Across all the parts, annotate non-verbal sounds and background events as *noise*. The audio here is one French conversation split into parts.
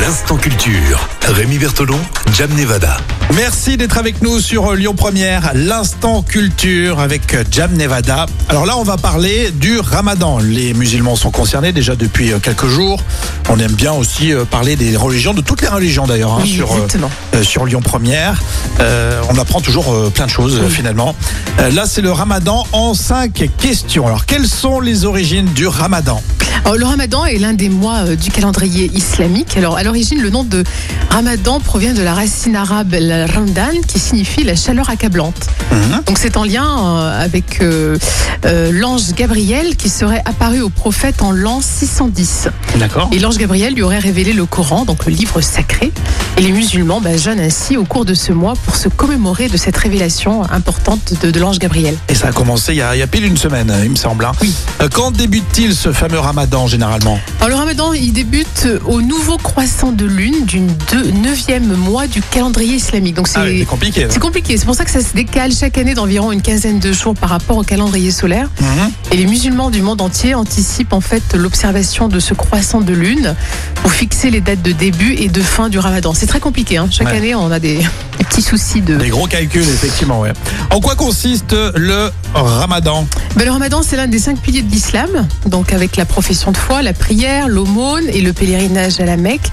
L'instant culture. Rémi Bertolon, Jam Nevada. Merci d'être avec nous sur Lyon Première, l'instant culture avec Jam Nevada. Alors là, on va parler du Ramadan. Les musulmans sont concernés déjà depuis euh, quelques jours. On aime bien aussi euh, parler des religions, de toutes les religions d'ailleurs, hein, Oui, sur, euh, euh, sur Lyon Première. Euh, on apprend toujours euh, plein de choses euh, finalement. Euh, là, c'est le Ramadan en cinq questions. Alors, quelles sont les origines du Ramadan? Alors, le ramadan est l'un des mois euh, du calendrier islamique. Alors, l'origine, le nom de ramadan provient de la racine arabe la ramdan, qui signifie la chaleur accablante. Mhm. Donc, c'est en lien euh, avec euh, euh, l'ange Gabriel qui serait apparu au prophète en l'an 610. D'accord. Et l'ange Gabriel lui aurait révélé le Coran, donc le livre sacré. Et les musulmans bah, jeûnent ainsi au cours de ce mois pour se commémorer de cette révélation importante de, de l'ange Gabriel. Et ça a commencé il y a, il y a pile une semaine, il me semble. hein. Oui. Euh, Quand débute-t-il ce fameux Ramadan généralement? Alors le ramadan, il débute au nouveau croissant de lune du deux- neuvième mois du calendrier islamique. Donc c'est Ah oui, c'est compliqué. c'est compliqué. C'est pour ça que ça se décale chaque année d'environ une quinzaine de jours par rapport au calendrier solaire. Mhm. Et les musulmans du monde entier anticipent en fait l'observation de ce croissant de lune pour fixer les dates de début et de fin du ramadan. C'est très compliqué. hein. Chaque Ouais. année, on a des, des *laughs* petits soucis de. Des gros calculs, effectivement, ouais. En quoi consiste le Ramadan? Ben, le ramadan, c'est l'un des cinq piliers de l'islam, donc avec la profession de foi, la prière, l'aumône et le pèlerinage à la Mecque.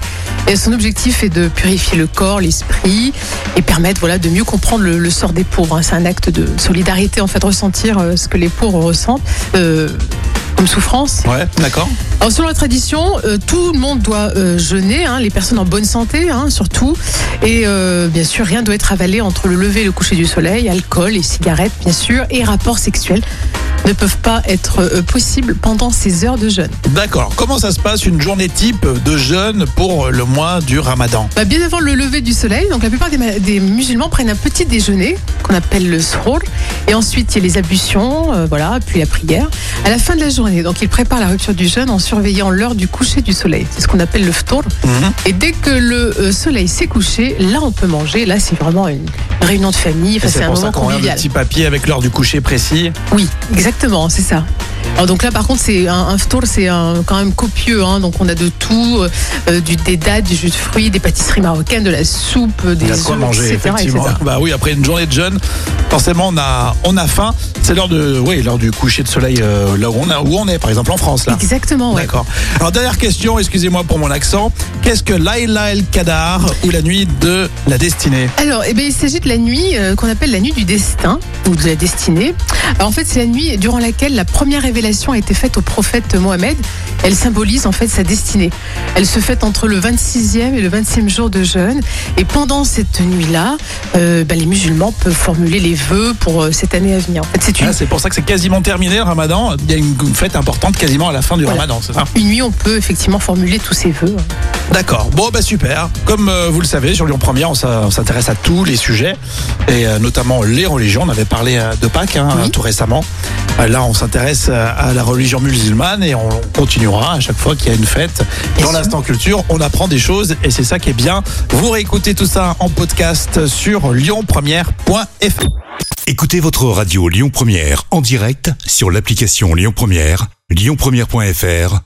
Et son objectif est de purifier le corps, l'esprit et permettre voilà, de mieux comprendre le, le sort des pauvres. hein. C'est un acte de solidarité, en fait, ressentir euh, ce que les pauvres ressentent. euh, comme souffrance. Ouais, d'accord. Alors selon la tradition, euh, tout le monde doit euh, jeûner, hein, les personnes en bonne santé hein, surtout, et euh, bien sûr rien doit être avalé entre le lever et le coucher du soleil, alcool et cigarettes bien sûr, et rapports sexuels ne peuvent pas être euh, possibles pendant ces heures de jeûne. D'accord. Comment ça se passe une journée type de jeûne pour le mois du Ramadan? Bah, bien avant le lever du soleil, donc la plupart des, ma- des musulmans prennent un petit déjeuner qu'on appelle le srour, et ensuite il y a les ablutions, euh, voilà, puis la prière. À la fin de la journée, donc ils préparent la rupture du jeûne en surveillant l'heure du coucher du soleil. C'est ce qu'on appelle le ftour. Mhm. Et dès que le euh, soleil s'est couché, là on peut manger. Là c'est vraiment une réunion de famille. Enfin, c'est un pour ça moment qu'on regarde le convivial. petit papier avec l'heure du coucher précis? Oui, exactement, c'est ça. Alors donc là par contre c'est un, un c'est quand même copieux. hein. donc on a de tout, euh, euh, du, des dates, du jus de fruits, des pâtisseries marocaines, de la soupe, des œufs, manger, etc., effectivement. etc. Bah oui, après une journée de jeûne, forcément on a, on a faim. C'est l'heure de, oui, l'heure du coucher de soleil euh, là où on, a, où on est, par exemple en France là. Exactement, ouais. D'accord. Alors dernière question, excusez-moi pour mon accent. Qu'est-ce que Laila El Kadar ou la nuit de la destinée? Alors, eh bien, il s'agit de la nuit euh, qu'on appelle la nuit du destin ou de la destinée. Alors, en fait, c'est la nuit durant laquelle la première révélation a été faite au prophète Mohammed. Elle symbolise en fait sa destinée. Elle se fait entre le 26e et le 27e jour de jeûne. Et pendant cette nuit-là, euh, bah, les musulmans peuvent formuler les vœux pour euh, cette année à venir. En fait, c'est une, Ah, C'est pour ça que c'est quasiment terminé le Ramadan. Il y a une fête importante quasiment à la fin du Voilà. Ramadan, c'est ça? Une nuit, on peut effectivement formuler tous ces vœux. D'accord. Bon, bah super. Comme euh, vous le savez, sur Lyon Première, on s'intéresse à tous les sujets, et euh, notamment les religions. On avait parlé euh, de Pâques hein, Oui. tout récemment. Euh, Là, on s'intéresse euh, à la religion musulmane et on continuera à chaque fois qu'il y a une fête. Bien Dans l'instant culture, on apprend des choses et c'est ça qui est bien. Vous réécoutez tout ça en podcast sur lyonpremière.fr. Écoutez votre radio Lyon Première en direct sur l'application Lyon Première, lyonpremière.fr